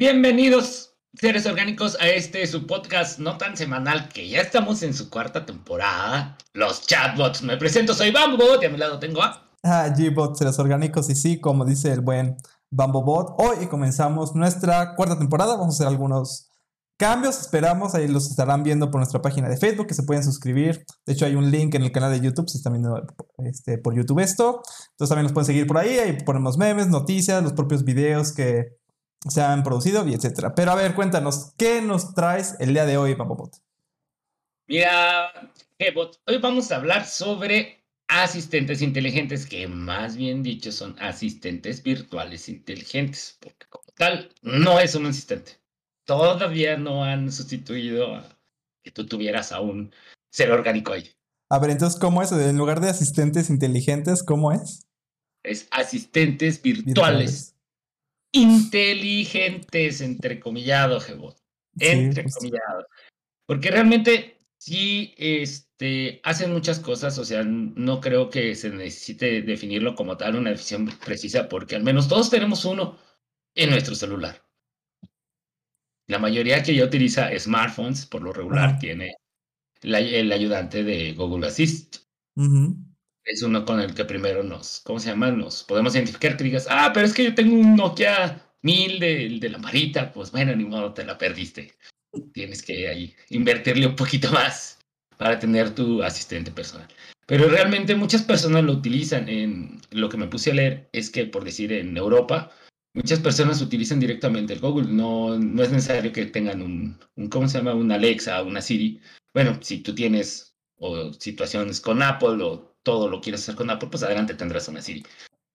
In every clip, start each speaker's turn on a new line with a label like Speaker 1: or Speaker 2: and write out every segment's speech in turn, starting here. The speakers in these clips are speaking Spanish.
Speaker 1: Bienvenidos, seres orgánicos, a este su podcast no tan semanal que ya estamos en su cuarta temporada. Los chatbots. Me presento, soy Bambobot y a mi lado tengo a.
Speaker 2: Ah, G-Bot, seres orgánicos, y sí, como dice el buen Bambobot, hoy comenzamos nuestra cuarta temporada. Vamos a hacer algunos cambios, esperamos, ahí los estarán viendo por nuestra página de Facebook, que se pueden suscribir. De hecho, hay un link en el canal de YouTube, si están viendo este, por YouTube esto. Entonces también nos pueden seguir por ahí, ahí ponemos memes, noticias, los propios videos que se han producido y etcétera. Pero a ver, cuéntanos, ¿qué nos traes el día de hoy, Papopot?
Speaker 1: Mira, hoy vamos a hablar sobre asistentes inteligentes, que más bien dicho son asistentes virtuales inteligentes, porque como tal, no es un asistente. Todavía no han sustituido a que tú tuvieras a un ser orgánico ahí.
Speaker 2: A ver, entonces, ¿cómo es? En lugar de asistentes inteligentes, ¿cómo es?
Speaker 1: Es asistentes virtuales. virtuales inteligentes, entrecomillado, Jebot. Entrecomillado. Porque realmente sí este, hacen muchas cosas, o sea, no creo que se necesite definirlo como tal una definición precisa, porque al menos todos tenemos uno en nuestro celular. La mayoría que ya utiliza smartphones, por lo regular, tiene el ayudante de Google Assist es uno con el que primero nos, ¿cómo se llama? Nos podemos identificar que digas, ah, pero es que yo tengo un Nokia 1000 de, de lamparita, pues bueno, ni modo, te la perdiste. Tienes que ahí invertirle un poquito más para tener tu asistente personal. Pero realmente muchas personas lo utilizan. En lo que me puse a leer es que, por decir, en Europa, muchas personas utilizan directamente el Google. No, no es necesario que tengan un, un, ¿cómo se llama? Un Alexa, una Siri. Bueno, si tú tienes o situaciones con Apple o todo lo quieres hacer con Apple, pues adelante tendrás una Siri.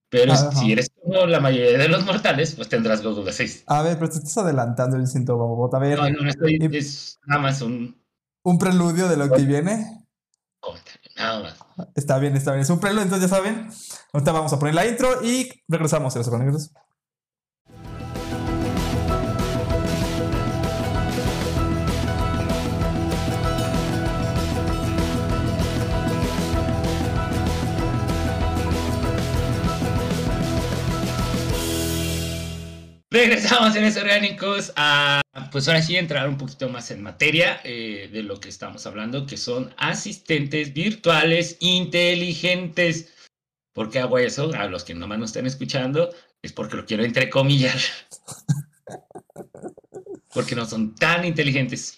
Speaker 1: Pero si eres como la mayoría de los mortales, pues tendrás Google 6.
Speaker 2: A ver, pero te estás adelantando el síntoma, A ver.
Speaker 1: No, no, estoy, es nada más un...
Speaker 2: ¿Un preludio de lo que viene?
Speaker 1: Nada más.
Speaker 2: Está bien, está bien. Es un preludio, entonces ya saben. Ahorita vamos a poner la intro y regresamos a los conectos.
Speaker 1: Regresamos en esos orgánicos a, pues ahora sí, entrar un poquito más en materia eh, de lo que estamos hablando, que son asistentes virtuales inteligentes. ¿Por qué hago eso? A los que nomás no estén escuchando, es porque lo quiero entrecomillar. porque no son tan inteligentes.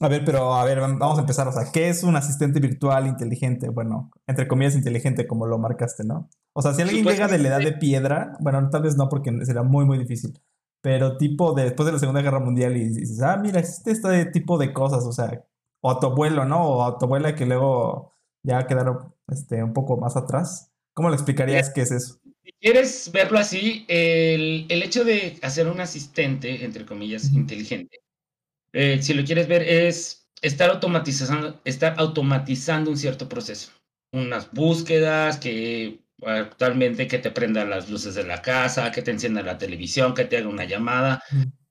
Speaker 2: A ver, pero a ver, vamos a empezar. O sea, ¿qué es un asistente virtual inteligente? Bueno, entre comillas inteligente, como lo marcaste, ¿no? O sea, si alguien llega de la edad de piedra, bueno, tal vez no porque sería muy, muy difícil, pero tipo de, después de la Segunda Guerra Mundial y dices, ah, mira, existe este tipo de cosas, o sea, o a tu abuelo, ¿no? O a tu abuela que luego ya quedaron este, un poco más atrás. ¿Cómo le explicarías qué es eso?
Speaker 1: Si quieres verlo así, el, el hecho de hacer un asistente, entre comillas, inteligente, eh, si lo quieres ver, es estar automatizando, estar automatizando un cierto proceso. Unas búsquedas que actualmente que te prendan las luces de la casa, que te encienda la televisión, que te haga una llamada,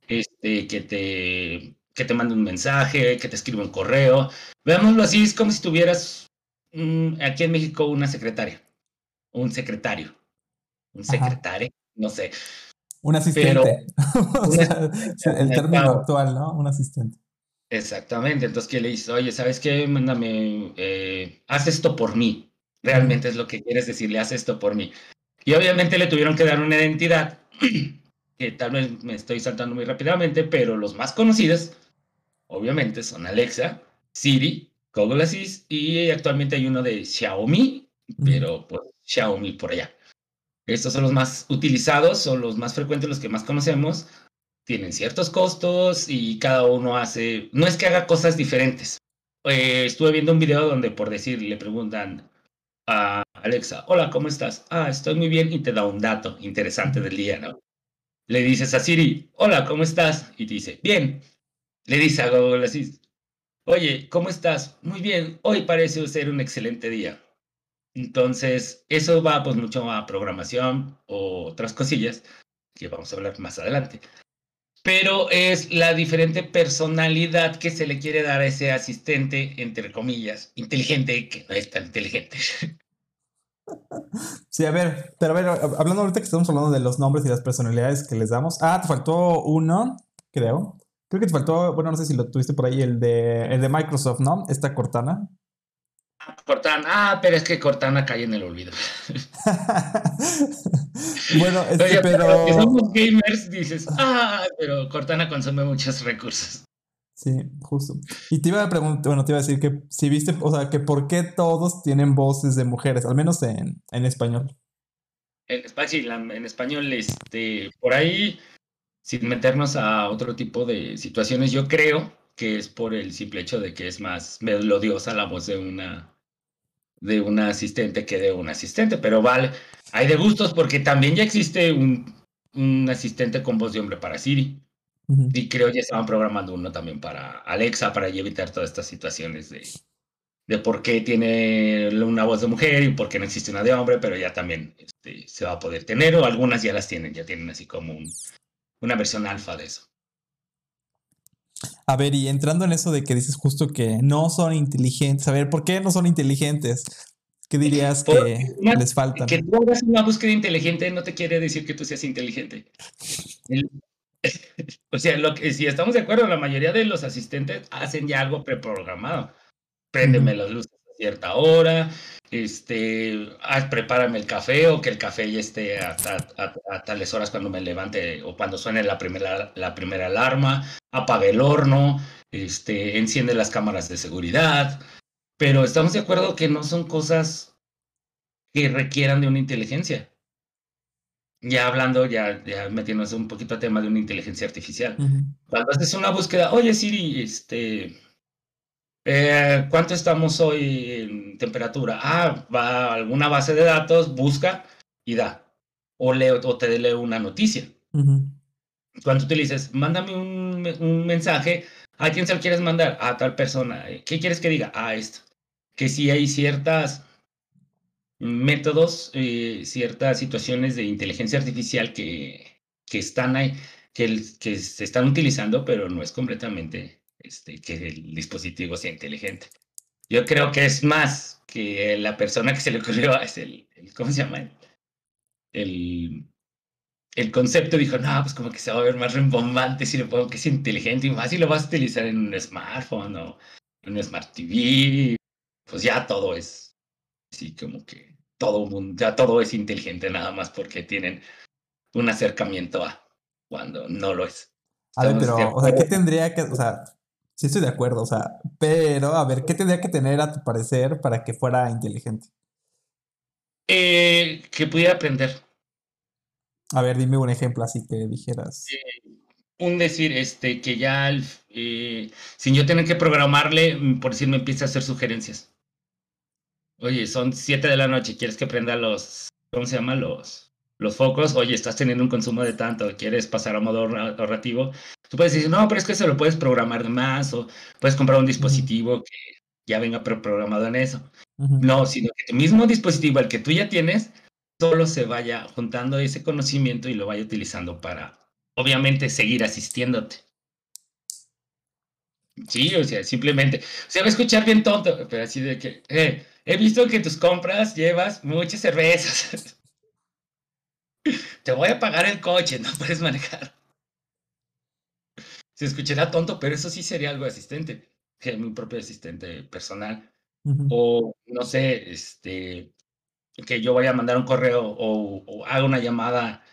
Speaker 1: este, que te que te mande un mensaje, que te escriba un correo. Veámoslo así, es como si tuvieras aquí en México una secretaria, un secretario, un secretario, no sé.
Speaker 2: Un asistente. el término actual, ¿no? Un asistente.
Speaker 1: Exactamente. Entonces, ¿qué le dices? Oye, ¿sabes qué? Mándame, eh, haz esto por mí realmente es lo que quieres decirle, haz esto por mí. Y obviamente le tuvieron que dar una identidad, que tal vez me estoy saltando muy rápidamente, pero los más conocidos, obviamente, son Alexa, Siri, Google Assist y actualmente hay uno de Xiaomi, pero pues Xiaomi por allá. Estos son los más utilizados, son los más frecuentes, los que más conocemos. Tienen ciertos costos y cada uno hace, no es que haga cosas diferentes. Eh, estuve viendo un video donde por decir le preguntan, a Alexa, hola, ¿cómo estás? Ah, estoy muy bien y te da un dato interesante del día, ¿no? Le dices a Siri, hola, ¿cómo estás? Y te dice, bien. Le dice a Google así, oye, ¿cómo estás? Muy bien, hoy parece ser un excelente día. Entonces, eso va pues mucho a programación o otras cosillas que vamos a hablar más adelante. Pero es la diferente personalidad que se le quiere dar a ese asistente, entre comillas, inteligente, que no es tan inteligente.
Speaker 2: Sí, a ver, pero a ver, hablando ahorita que estamos hablando de los nombres y las personalidades que les damos. Ah, te faltó uno, creo. Creo que te faltó, bueno, no sé si lo tuviste por ahí, el de, el de Microsoft, ¿no? Esta Cortana.
Speaker 1: Cortana, ah, pero es que Cortana cae en el olvido.
Speaker 2: bueno, este, pero...
Speaker 1: Si somos gamers, dices, ah, pero Cortana consume muchos recursos.
Speaker 2: Sí, justo. Y te iba a preguntar, bueno, te iba a decir que si viste, o sea, que por qué todos tienen voces de mujeres, al menos en, en español.
Speaker 1: En, en español, este, por ahí sin meternos a otro tipo de situaciones, yo creo que es por el simple hecho de que es más melodiosa la voz de una de una asistente que de un asistente, pero vale, hay de gustos porque también ya existe un, un asistente con voz de hombre para Siri. Y creo que ya estaban programando uno también para Alexa, para evitar todas estas situaciones de, de por qué tiene una voz de mujer y por qué no existe una de hombre, pero ya también este, se va a poder tener, o algunas ya las tienen, ya tienen así como un, una versión alfa de eso.
Speaker 2: A ver, y entrando en eso de que dices justo que no son inteligentes, a ver, ¿por qué no son inteligentes? ¿Qué dirías que les falta?
Speaker 1: Que tú hagas una búsqueda inteligente no te quiere decir que tú seas inteligente. o sea, lo que, si estamos de acuerdo, la mayoría de los asistentes hacen ya algo preprogramado. Préndeme las luces cierta hora, este, ah, prepárame el café o que el café ya esté a, tales horas cuando me levante o cuando suene la primera, la primera alarma, apague el horno, este, enciende las cámaras de seguridad, pero estamos de acuerdo que no son cosas que requieran de una inteligencia. Ya hablando, ya, ya metiéndonos un poquito a tema de una inteligencia artificial. Cuando haces una búsqueda, oye Siri, este, eh, ¿Cuánto estamos hoy en temperatura? Ah, va a alguna base de datos, busca y da. O, lee, o te lee una noticia. Cuando tú le dices, mándame un, un, mensaje, ¿a quién se lo quieres mandar? A tal persona. ¿Qué quieres que diga? A esto. Que si hay ciertas métodos, eh, ciertas situaciones de inteligencia artificial que, que están ahí, que, que se están utilizando, pero no es completamente este, que el dispositivo sea inteligente. Yo creo que es más que la persona que se le ocurrió, es el, ¿cómo se llama? El, el concepto dijo, no, pues como que se va a ver más rembombante si le pongo que es inteligente y más si lo vas a utilizar en un smartphone o en un smart TV, pues ya todo es así como que todo mundo, ya todo es inteligente nada más porque tienen un acercamiento a cuando no lo es.
Speaker 2: A ver, pero, o sea, ¿qué tendría que, o sea, Sí, estoy de acuerdo, o sea, pero a ver, ¿qué tendría que tener a tu parecer para que fuera inteligente?
Speaker 1: Eh, que pudiera aprender.
Speaker 2: A ver, dime un ejemplo así que dijeras.
Speaker 1: un decir, este, que ya eh, sin yo tener que programarle, por decir, me empieza a hacer sugerencias. Oye, son siete de la noche, ¿quieres que prenda los, ¿cómo se llama? Los, los focos, oye, estás teniendo un consumo de tanto, quieres pasar a modo ahorrativo, tú puedes decir, no, pero es que se lo puedes programar más o puedes comprar un dispositivo que ya venga preprogramado en eso. No, sino que tu mismo dispositivo, el que tú ya tienes, solo se vaya juntando ese conocimiento y lo vaya utilizando para, obviamente, seguir asistiéndote. Sí, o sea, simplemente, se va a escuchar bien tonto, pero así de que, eh, he visto que tus compras llevas muchas cervezas. Te voy a pagar el coche, no puedes manejar. Se escuchará tonto, pero eso sí sería algo asistente, que mi propio asistente personal. O no sé, este, que yo vaya a mandar un correo o, haga una llamada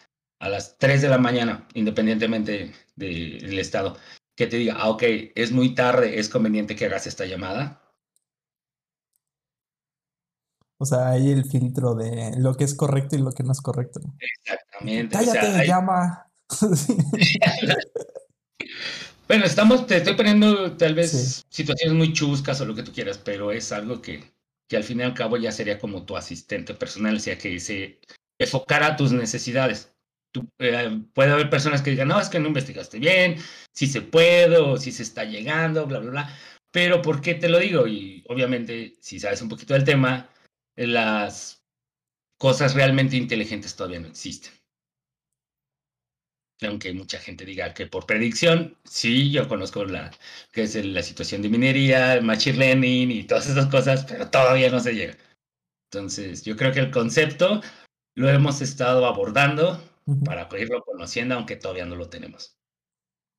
Speaker 1: a las 3 de la mañana, independientemente del estado, que te diga, ah, ok, es muy tarde, es conveniente que hagas esta llamada.
Speaker 2: O sea, hay el filtro de lo que es correcto y lo que no es correcto.
Speaker 1: Exactamente.
Speaker 2: Cállate, llama.
Speaker 1: bueno, estamos, te estoy poniendo tal vez situaciones muy chuscas o lo que tú quieras, pero es algo que, que al fin y al cabo ya sería como tu asistente personal, o sea, que se enfocara tus necesidades. Eh, puede haber personas que digan, no, es que no investigaste bien, si se puede o si se está llegando, bla, bla, bla. Pero ¿por qué te lo digo? Y obviamente, si sabes un poquito del tema, las cosas realmente inteligentes todavía no existen. Aunque mucha gente diga que por predicción, sí, yo conozco la que es la situación de minería, machine learning y todas esas cosas, pero todavía no se llega. Entonces, yo creo que el concepto lo hemos estado abordando para irlo conociendo, aunque todavía no lo tenemos.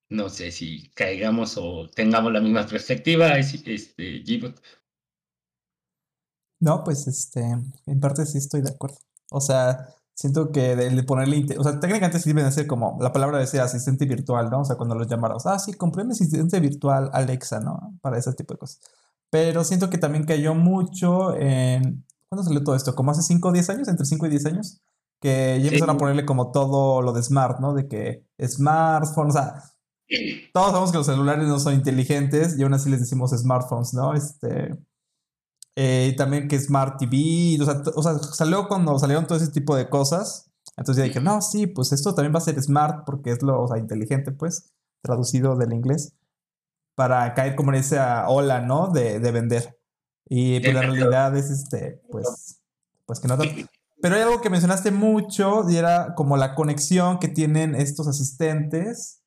Speaker 1: No sé si caigamos o tengamos la misma perspectiva, este, Gibot.
Speaker 2: No, pues este, en parte sí estoy de acuerdo. O sea, siento que de, ponerle, o sea, técnicamente sí deben ser como la palabra de ser asistente virtual, ¿no? O sea, cuando los llamaros, ah, sí, compré mi asistente virtual Alexa, ¿no? Para ese tipo de cosas. Pero siento que también cayó mucho en, ¿cuándo salió todo esto? ¿Como hace 5 o 10 años? ¿Entre 5 y 10 años? Que ya empezaron a ponerle como todo lo de smart, ¿no? De que smartphones, o sea, todos sabemos que los celulares no son inteligentes y aún así les decimos smartphones, ¿no? Este, eh, también que Smart TV, o sea, o sea, salió cuando salieron todo ese tipo de cosas. Entonces ya dije, no, sí, pues esto también va a ser smart porque es lo, o sea, inteligente, pues, traducido del inglés, para caer como en esa ola, ¿no? De, de vender. Y pues la realidad es, este, pues, pues que no Pero hay algo que mencionaste mucho y era como la conexión que tienen estos asistentes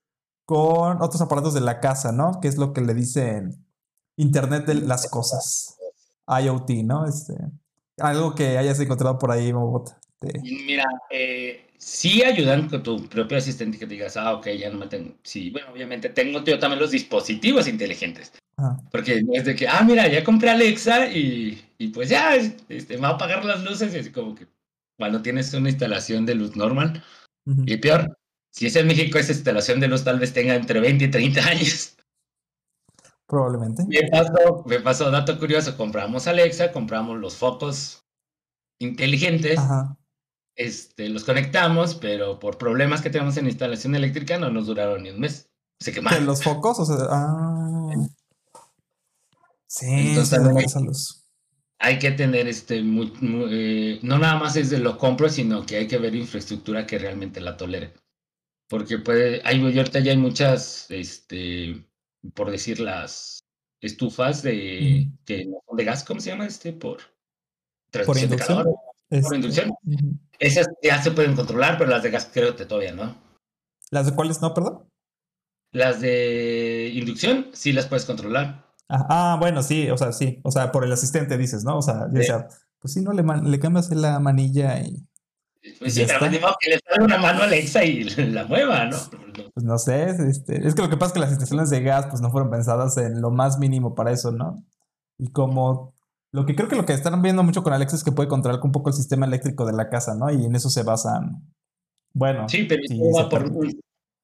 Speaker 2: con otros aparatos de la casa, ¿no? Que es lo que le dicen Internet de las cosas. IoT, ¿no? Este, algo que hayas encontrado por ahí, Mobot.
Speaker 1: Mira, eh, sí ayudan con tu propio asistente que te digas, ah, ok, ya no me tengo. Sí, bueno, obviamente tengo yo también los dispositivos inteligentes. Porque es de que, ah, mira, ya compré Alexa y, y pues ya, este, me va a apagar las luces y así como que cuando tienes una instalación de luz normal. Y peor, si es en México, esa instalación de luz tal vez tenga entre 20 y 30 años.
Speaker 2: Probablemente.
Speaker 1: Me pasó, me pasó dato curioso, compramos Alexa, compramos los focos inteligentes, este, los conectamos, pero por problemas que tenemos en instalación eléctrica no nos duraron ni un mes. Se quemaron.
Speaker 2: ¿Los focos? O sea, ah. Sí, Entonces,
Speaker 1: hay que tener este, muy, eh, no nada más es de lo compro, sino que hay que ver infraestructura que realmente la tolere porque puede, hay, ahorita ya hay muchas, este, por decir, las estufas de, que no son de gas, ¿cómo se llama este? Por
Speaker 2: transmisión de calor.
Speaker 1: Por inducción. Esas ya se pueden controlar, pero las de gas creo que todavía no.
Speaker 2: ¿Las de cuáles no, perdón?
Speaker 1: Las de inducción sí las puedes controlar.
Speaker 2: Ah, ah bueno, sí, o sea, sí. O sea, por el asistente dices, ¿no? O sea, pues sí, no le, le cambias la manilla y
Speaker 1: pues sí, pero que le salga una mano a Alexa y la mueva, ¿no?
Speaker 2: Pues no sé, este, es que lo que pasa es que las estaciones de gas pues no fueron pensadas en lo más mínimo para eso, ¿no? Y como lo que creo que lo que están viendo mucho con Alexa es que puede controlar un poco el sistema eléctrico de la casa, ¿no? Y en eso se basan. Bueno.
Speaker 1: Sí, pero va por un,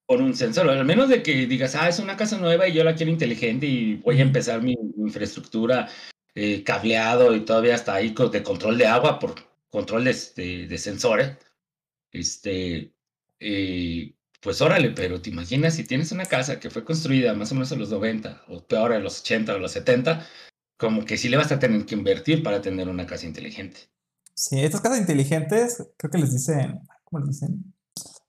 Speaker 1: por un, sensor. Al menos de que digas, ah, es una casa nueva y yo la quiero inteligente y voy a empezar mi, infraestructura eh, cableado y todavía hasta ahí de control de agua por control de, este, de sensores, este, eh, pues órale, pero te imaginas si tienes una casa que fue construida más o menos en los 90, o peor en los 80 o los 70, como que sí le vas a tener que invertir para tener una casa inteligente.
Speaker 2: Sí, estas casas inteligentes, creo que les dicen, ¿cómo les dicen?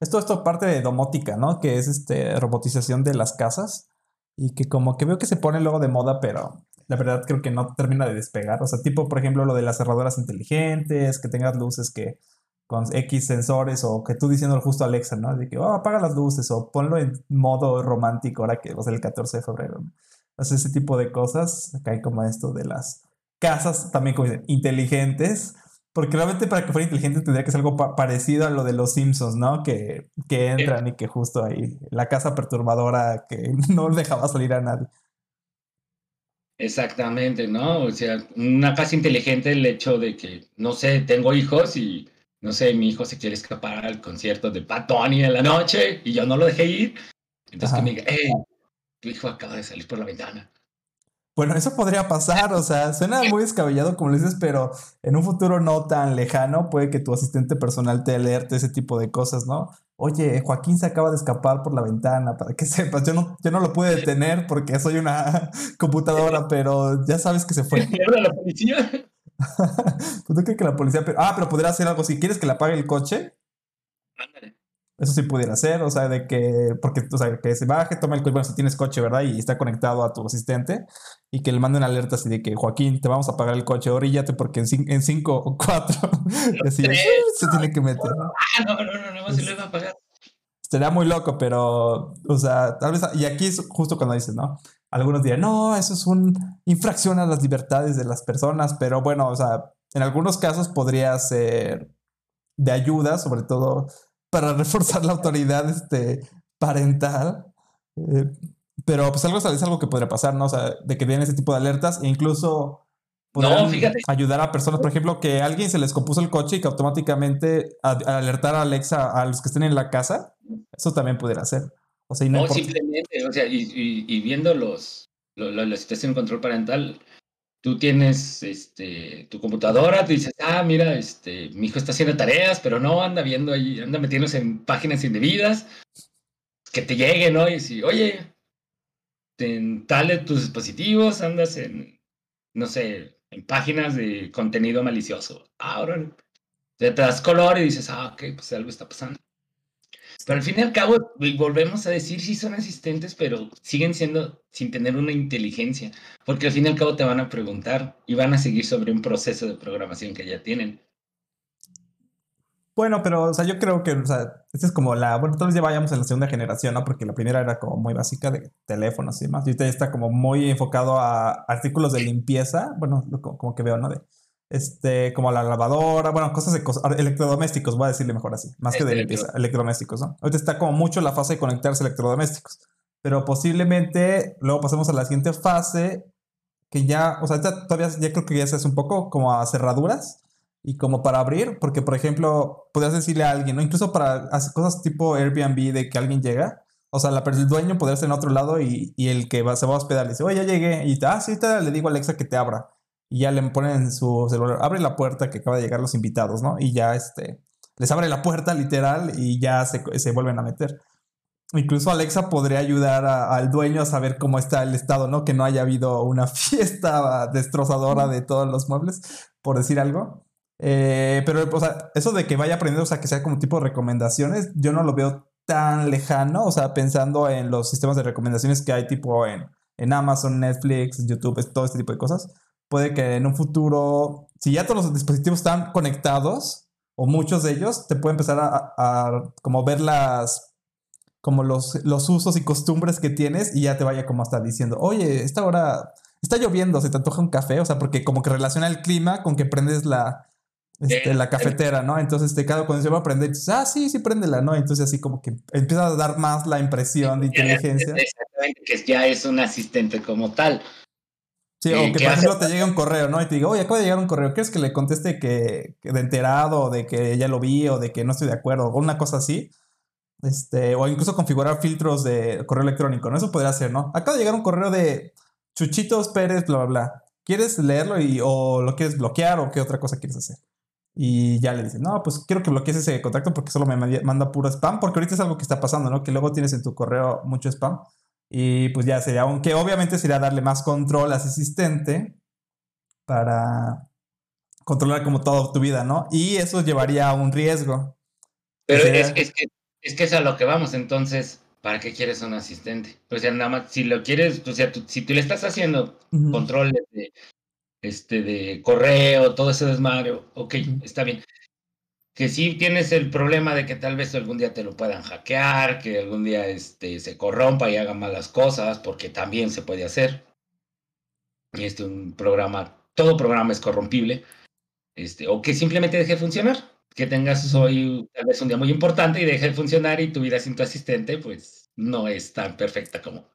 Speaker 2: Esto, esto parte de domótica, ¿no? Que es este robotización de las casas y que como que veo que se pone luego de moda, pero la verdad creo que no termina de despegar. O sea, tipo, por ejemplo, lo de las cerradoras inteligentes, que tengas luces que con X sensores o que tú diciendo justo a Alexa, ¿no? De que, oh, apaga las luces o ponlo en modo romántico ahora que va a ser el 14 de febrero. ¿no? ese tipo de cosas, acá hay como esto de las casas también como dicen, inteligentes, porque realmente para que fuera inteligente tendría que ser algo parecido a lo de los Simpsons, ¿no? Que, que entran y que justo ahí, la casa perturbadora que no dejaba salir a nadie.
Speaker 1: Exactamente, ¿no? O sea, una casa inteligente el hecho de que, no sé, tengo hijos y, no sé, mi hijo se quiere escapar al concierto de Pat Tony en la noche y yo no lo dejé ir. Entonces que me diga, hey, tu hijo acaba de salir por la ventana.
Speaker 2: Bueno, eso podría pasar, o sea, suena muy descabellado como lo dices, pero en un futuro no tan lejano puede que tu asistente personal te alerte ese tipo de cosas, ¿no? Oye, Joaquín se acaba de escapar por la ventana, para que sepas, yo no, yo no lo pude detener porque soy una computadora, pero ya sabes que se fue.
Speaker 1: la policía?
Speaker 2: pues no creo que la policía, pero, ah, pero podría hacer algo, si quieres que le apague el coche. Ándale. Eso sí pudiera ser, o sea, de que, porque, o sea, que se baje, toma el coche, bueno, si tienes coche, ¿verdad? Y está conectado a tu asistente y que le mande una alerta así de que, Joaquín, te vamos a pagar el coche, oríllate porque en, cinco o cuatro, así, se tiene que meter.
Speaker 1: Ah, no, no, no, no, se lo iba a pagar.
Speaker 2: Estaría muy loco, pero, o sea, tal vez, y aquí es justo cuando dices, ¿no? Algunos dirán, no, eso es una infracción a las libertades de las personas, pero bueno, o sea, en algunos casos podría ser de ayuda, sobre todo para reforzar la autoridad este, parental. Eh, pero pues algo es algo que podría pasar, ¿no? O sea, de que den ese tipo de alertas e incluso
Speaker 1: no, fíjate.
Speaker 2: ayudar a personas, por ejemplo, que a alguien se les compuso el coche y que automáticamente alertar a Alexa a los que estén en la casa, eso también pudiera ser. O sea,
Speaker 1: no, simplemente, o sea, y, viendo los, la situación de control parental, tú tienes este, tu computadora, tú dices, ah, mira, este, mi hijo está haciendo tareas, pero no, anda viendo ahí, anda metiéndose en páginas indebidas, que te llegue, ¿no? Y si, oye, en tal de tus dispositivos, andas en, no sé, en páginas de contenido malicioso. Ahora te das color y dices, ah, ok, pues algo está pasando. Pero al fin y al cabo, volvemos a decir, sí son asistentes, pero siguen siendo sin tener una inteligencia, porque al fin y al cabo te van a preguntar y van a seguir sobre un proceso de programación que ya tienen.
Speaker 2: Bueno, pero, o sea, yo creo que, o sea, esta es como la, bueno, todos ya vayamos en la segunda generación, ¿no? Porque la primera era como muy básica de teléfonos y demás, y ahorita ya está como muy enfocado a artículos de limpieza, bueno, como que veo, ¿no? De, este, como la lavadora, bueno, cosas de cosas, electrodomésticos, voy a decirle mejor así, más que de limpieza, electrodomésticos, ¿no? Ahorita está como mucho la fase de conectarse electrodomésticos, pero posiblemente luego pasemos a la siguiente fase, que ya, o sea, todavía ya creo que ya se hace un poco como a cerraduras y como para abrir, porque por ejemplo, podrías decirle a alguien, ¿no? Incluso para hacer cosas tipo Airbnb de que alguien llega, o sea, la, el dueño podría estar en otro lado y, y el que va, se va a hospedar le dice, oye, ya llegué, y ah, sí, te, le digo a Alexa que te abra y ya le ponen en su celular, abre la puerta que acaba de llegar los invitados, ¿no? Y ya este, les abre la puerta literal y ya se, se vuelven a meter. Incluso Alexa podría ayudar al dueño a saber cómo está el estado, ¿no? Que no haya habido una fiesta destrozadora de todos los muebles, por decir algo. Eh, pero, o sea, eso de que vaya aprendiendo, o sea, que sea como tipo de recomendaciones, yo no lo veo tan lejano, o sea, pensando en los sistemas de recomendaciones que hay tipo en, en Amazon, Netflix, YouTube, todo este tipo de cosas puede que en un futuro, si ya todos los dispositivos están conectados, o muchos de ellos, te puede empezar a, como ver las, como los, los usos y costumbres que tienes y ya te vaya como hasta diciendo, oye, esta hora está lloviendo, se te antoja un café, o sea, porque como que relaciona el clima con que prendes la, este, la cafetera, ¿no? Entonces, te cada cuando se va a prender, dices, ah, sí, sí, préndela, ¿no? Entonces, así como que empieza a dar más la impresión de inteligencia.
Speaker 1: Exactamente, que ya es un asistente como tal.
Speaker 2: Sí, o que por ejemplo te llega un correo, ¿no? Y te digo, oye, acaba de llegar un correo, ¿quieres que le conteste que, de enterado, o de que ya lo vi, o de que no estoy de acuerdo, o una cosa así? Este, o incluso configurar filtros de correo electrónico, ¿no? Eso podría ser, ¿no? Acaba de llegar un correo de Chuchitos Pérez, bla, bla, bla. ¿Quieres leerlo y, o lo quieres bloquear o qué otra cosa quieres hacer? Y ya le dices, no, pues quiero que bloquees ese contacto porque solo me manda puro spam, porque ahorita es algo que está pasando, ¿no? Que luego tienes en tu correo mucho spam. Y pues ya sería, aunque obviamente sería darle más control a ese asistente para controlar como toda tu vida, ¿no? Y eso llevaría a un riesgo.
Speaker 1: Pero es, que, es que es a lo que vamos, entonces, ¿para qué quieres un asistente? O sea, nada más, si lo quieres, o sea, si tú le estás haciendo control de, este, de correo, todo ese desmadre, ok, está bien que sí tienes el problema de que tal vez algún día te lo puedan hackear, que algún día este, se corrompa y haga malas cosas, porque también se puede hacer. Y este un programa, todo programa es corrompible, este, o que simplemente deje de funcionar, que tengas hoy tal vez un día muy importante y deje de funcionar y tu vida sin tu asistente, pues no es tan perfecta como,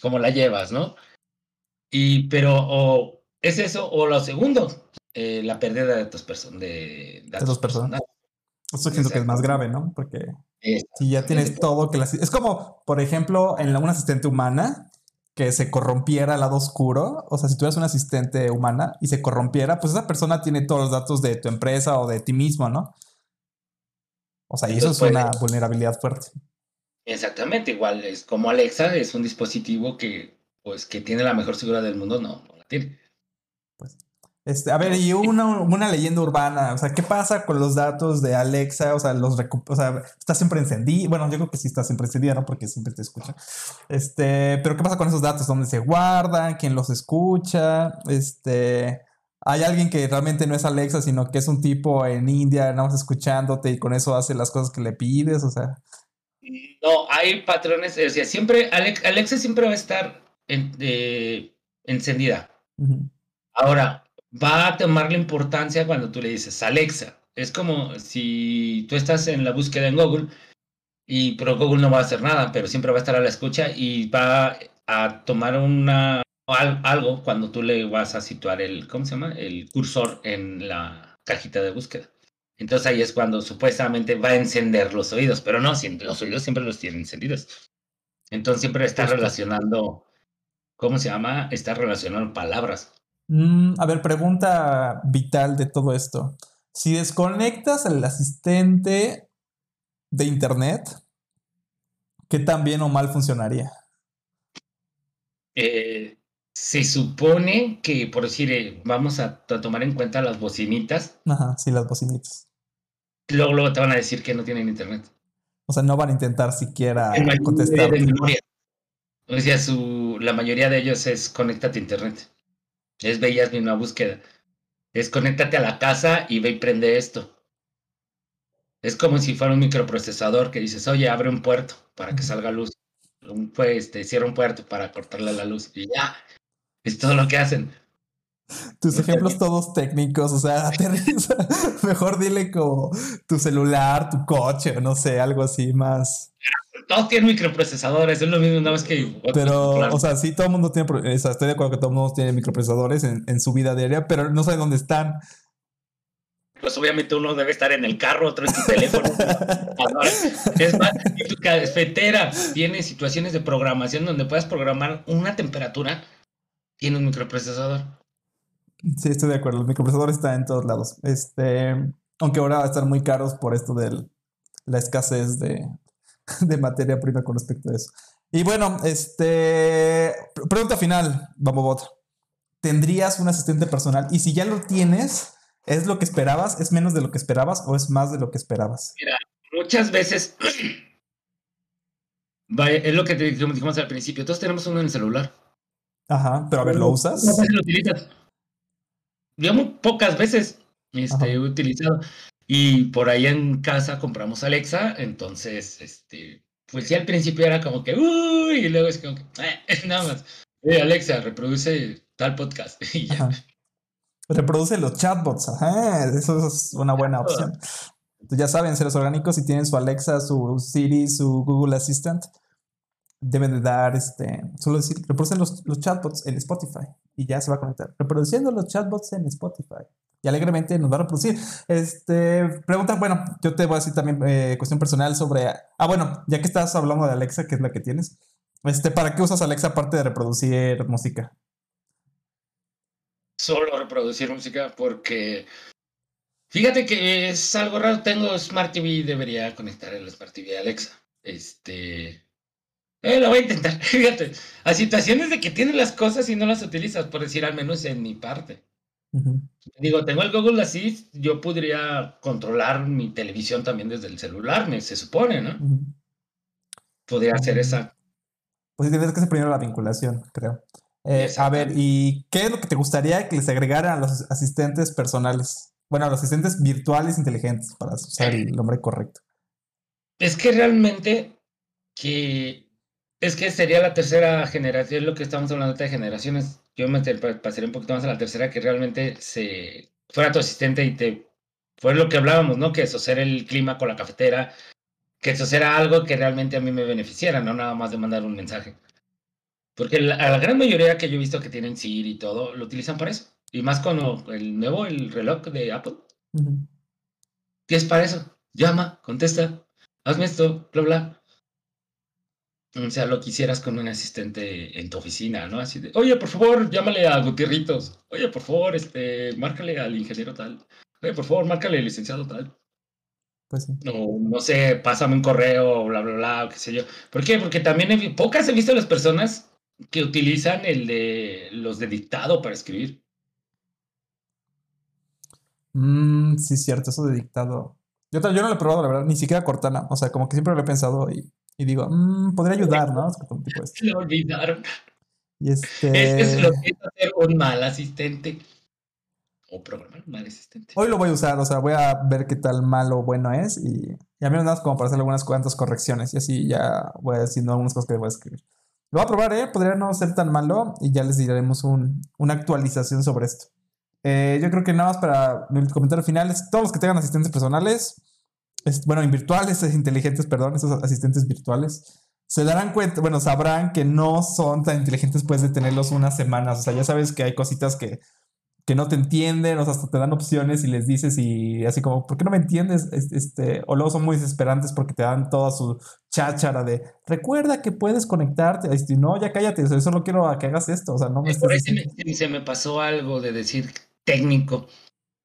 Speaker 1: como la llevas, ¿no? Y, pero, o es eso, o lo segundo, eh, la pérdida de datos, person de
Speaker 2: datos personas. Eso siento que es más grave, ¿no? Porque si ya tienes todo que Es como, por ejemplo, en una asistente humana que se corrompiera al lado oscuro. O sea, si tú eres una asistente humana y se corrompiera, pues esa persona tiene todos los datos de tu empresa o de ti mismo, ¿no? O sea, y eso es una vulnerabilidad fuerte.
Speaker 1: Exactamente, igual es como Alexa, es un dispositivo que, pues, que tiene la mejor seguridad del mundo, no, no la tiene.
Speaker 2: Este, a ver, y una, una, leyenda urbana, o sea, ¿qué pasa con los datos de Alexa? O sea, los o sea, está siempre encendida. Bueno, yo creo que sí está siempre encendida, ¿no? Porque siempre te escucha. Este, pero ¿qué pasa con esos datos? ¿Dónde se guardan? ¿Quién los escucha? Este, hay alguien que realmente no es Alexa, sino que es un tipo en India, nada más escuchándote y con eso hace las cosas que le pides, o sea.
Speaker 1: No, hay patrones, o sea, siempre, Alexa siempre va a estar en, eh, encendida. Ahora, va a tomar la importancia cuando tú le dices Alexa. Es como si tú estás en la búsqueda en Google y pero Google no va a hacer nada, pero siempre va a estar a la escucha y va a tomar una algo cuando tú le vas a situar el ¿cómo se llama? el cursor en la cajita de búsqueda. Entonces ahí es cuando supuestamente va a encender los oídos, pero no, los oídos siempre los tienen encendidos. Entonces siempre está relacionando, ¿cómo se llama? Está relacionando palabras.
Speaker 2: Mm, a ver, pregunta vital de todo esto. Si desconectas al asistente de internet, ¿qué tan bien o mal funcionaría?
Speaker 1: Eh, se supone que, por decir, eh, vamos a, tomar en cuenta las bocinitas.
Speaker 2: Ajá, sí, las bocinitas.
Speaker 1: Luego, luego te van a decir que no tienen internet.
Speaker 2: O sea, no van a intentar siquiera contestar.
Speaker 1: O sea, su, la mayoría de ellos es conéctate a internet. Es veías una búsqueda. Es conéctate a la casa y ve y prende esto. Es como si fuera un microprocesador que dices, oye, abre un puerto para que salga luz. pues, te cierra un puerto para cortarle la luz. Y ya, es todo lo que hacen.
Speaker 2: Tus ejemplos todos técnicos, o sea, aterriza. Mejor dile como tu celular, tu coche, no sé, algo así más.
Speaker 1: Todos tienen microprocesadores, es lo mismo, nada más que.
Speaker 2: Pero, o sea, sí, todo el mundo tiene. O sea, estoy de acuerdo que todo el mundo tiene microprocesadores en, en su vida diaria, pero no sé dónde están.
Speaker 1: Pues obviamente uno debe estar en el carro, otro en tu teléfono. es más, tu cafetera tiene situaciones de programación donde puedes programar una temperatura, tiene un microprocesador.
Speaker 2: Sí, estoy de acuerdo. Los microprocesadores están en todos lados. Este, aunque ahora va a estar muy caros por esto de la escasez de, de materia prima con respecto a eso. Y bueno, este pregunta final, vamos bot. ¿Tendrías un asistente personal? Y si ya lo tienes, ¿es lo que esperabas? ¿Es menos de lo que esperabas o es más de lo que esperabas?
Speaker 1: Mira, muchas veces es lo que dijimos al principio. Todos tenemos uno en el celular.
Speaker 2: Ajá, pero a ver, ¿lo usas?
Speaker 1: No, lo utilizas yo muy pocas veces este, he utilizado. Y por ahí en casa compramos Alexa, entonces, este, pues sí al principio era como que, uy, y luego es como que, eh, nada más, Alexa, reproduce tal podcast. Y ya.
Speaker 2: Reproduce los chatbots, ajá, eso es una buena opción. ya saben, seres orgánicos, si tienen su Alexa, su Siri, su Google Assistant, deben de dar, este, solo decir, reproducen los, los chatbots en Spotify y ya se va a conectar. Reproduciendo los chatbots en Spotify. Y alegremente nos va a reproducir. Este, pregunta, bueno, yo te voy a decir también eh, cuestión personal sobre, ah, bueno, ya que estás hablando de Alexa, que es la que tienes, este, ¿para qué usas Alexa aparte de reproducir música?
Speaker 1: Solo reproducir música porque Fíjate que es algo raro. Tengo Smart TV, debería conectar el Smart TV a Alexa. Este, eh, lo voy a intentar. Fíjate, a situaciones de que tienes las cosas y no las utilizas, por decir al menos en mi parte. Digo, tengo el Google así, yo podría controlar mi televisión también desde el celular, me, se supone, ¿no? Podría hacer esa.
Speaker 2: Pues tienes que hacer primero la vinculación, creo. Eh, a ver, ¿y qué es lo que te gustaría que les agregaran a los asistentes personales? Bueno, a los asistentes virtuales inteligentes, para usar el nombre correcto.
Speaker 1: Es que realmente que es que sería la tercera generación, lo que estamos hablando de generaciones. Yo me pasaría un poquito más a la tercera, que realmente se fuera tu asistente y te. Fue lo que hablábamos, ¿no? Que asociar el clima con la cafetera, que eso era algo que realmente a mí me beneficiara, no nada más de mandar un mensaje. Porque la, la gran mayoría que yo he visto que tienen Siri y todo, lo utilizan para eso. Y más con el nuevo, el reloj de Apple. ¿Qué es para eso? Llama, contesta, hazme esto, bla, bla. O sea, lo quisieras con un asistente en tu oficina, ¿no? Así de, oye, por favor, llámale a Gutierritos. Oye, por favor, este, márcale al ingeniero tal. Oye, por favor, márcale al licenciado tal.
Speaker 2: Pues sí.
Speaker 1: No, no sé, pásame un correo, bla, bla, bla, o qué sé yo. ¿Por qué? Porque también he, pocas he visto las personas que utilizan el de los de dictado para escribir.
Speaker 2: Mm, sí, cierto, eso de dictado. Yo, yo no lo he probado, la verdad, ni siquiera Cortana. O sea, como que siempre lo he pensado y y digo, mmm, podría ayudar, ¿no?
Speaker 1: Lo olvidaron.
Speaker 2: Y este...
Speaker 1: Es lo que es hacer un mal asistente. O programar un mal asistente.
Speaker 2: Hoy lo voy a usar, o sea, voy a ver qué tal malo o bueno es y, y a mí nada como para hacer algunas cuantas correcciones y así ya voy haciendo algunas cosas que voy a escribir. Lo voy a probar, ¿eh? Podría no ser tan malo y ya les diremos un, una actualización sobre esto. Eh, yo creo que nada más para mi comentario final es todos los que tengan asistentes personales, bueno, virtuales, inteligentes, perdón, esos asistentes virtuales, se darán cuenta, bueno, sabrán que no son tan inteligentes después de tenerlos unas semanas. O sea, ya sabes que hay cositas que, que no te entienden, o sea, hasta te dan opciones y les dices y así como, ¿por qué no me entiendes? Este, o luego son muy desesperantes porque te dan toda su cháchara de, recuerda que puedes conectarte, y no, ya cállate, o sea, solo quiero que hagas esto, o sea, no me
Speaker 1: es me, se me pasó algo de decir técnico,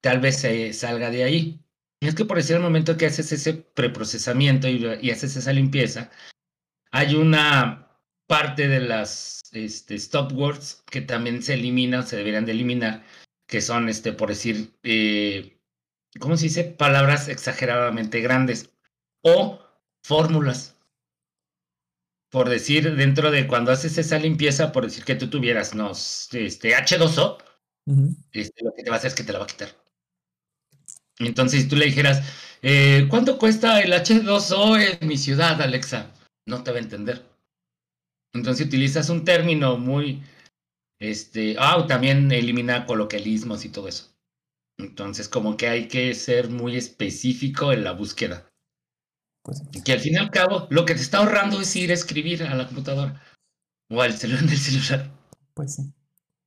Speaker 1: tal vez se salga de ahí. Es que por decir el momento que haces ese preprocesamiento y, y haces esa limpieza, hay una parte de las este, stop words que también se eliminan, se deberían de eliminar, que son, este, por decir, eh, ¿cómo se dice? Palabras exageradamente grandes o fórmulas. Por decir, dentro de cuando haces esa limpieza, por decir que tú tuvieras, no, este, H2O, este, lo que te va a hacer es que te la va a quitar. Entonces, si tú le dijeras, eh, ¿cuánto cuesta el H2O en mi ciudad, Alexa? No te va a entender. Entonces utilizas un término muy, este, ah, también elimina coloquialismos y todo eso. Entonces, como que hay que ser muy específico en la búsqueda. Pues, que al fin y al cabo, lo que te está ahorrando es ir a escribir a la computadora o al celular del celular.
Speaker 2: Pues sí.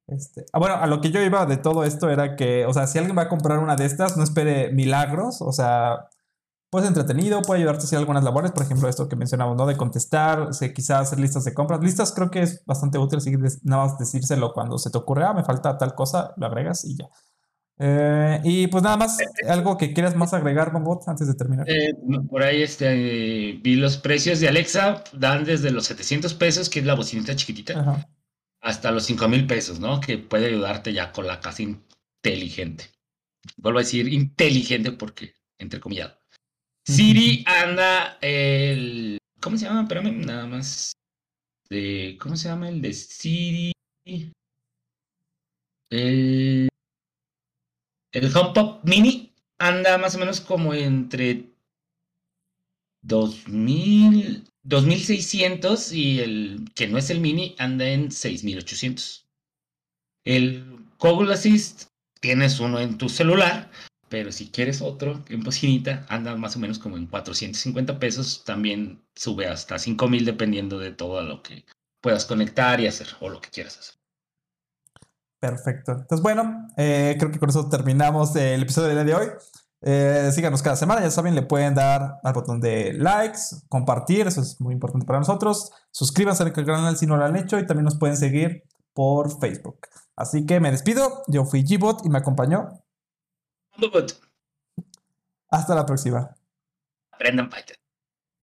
Speaker 2: Este, ah, bueno, a lo que yo iba de todo esto era que, o sea, si alguien va a comprar una de estas, no espere milagros, o sea, pues entretenido, puede ayudarte a hacer algunas labores, por ejemplo, esto que mencionamos, ¿no? De contestar, quizás hacer listas de compras. Listas creo que es bastante útil, así que nada más decírselo cuando se te ocurre, ah, me falta tal cosa, lo agregas y ya. Eh, y pues nada más, algo que quieras más agregar, Bombot, antes de terminar.
Speaker 1: Eh, por ahí este, vi los precios de Alexa, dan desde los 700 pesos, que es la bocinita chiquitita, Ajá hasta los 5 mil pesos, ¿no? Que puede ayudarte ya con la casa inteligente. Vuelvo a decir inteligente porque, entre comillas. Siri anda el. ¿Cómo se llama? Espérame, nada más. ¿Cómo se llama el de Siri? El. El HomePod Mini anda más o menos como entre 2000, 2600 y el que no es el mini anda en 6800. El Google Assist tienes uno en tu celular, pero si quieres otro en bocinita, anda más o menos como en 450 pesos. También sube hasta 5000 dependiendo de todo lo que puedas conectar y hacer o lo que quieras hacer.
Speaker 2: Perfecto. Entonces, bueno, eh, creo que con eso terminamos el episodio del día de hoy. Eh, síganos cada semana, ya saben, le pueden dar al botón de likes, compartir, eso es muy importante para nosotros. Suscríbanse al canal si no lo han hecho y también nos pueden seguir por Facebook. Así que me despido, yo fui Gbot y me acompañó. Hasta la próxima.
Speaker 1: Aprendan Python.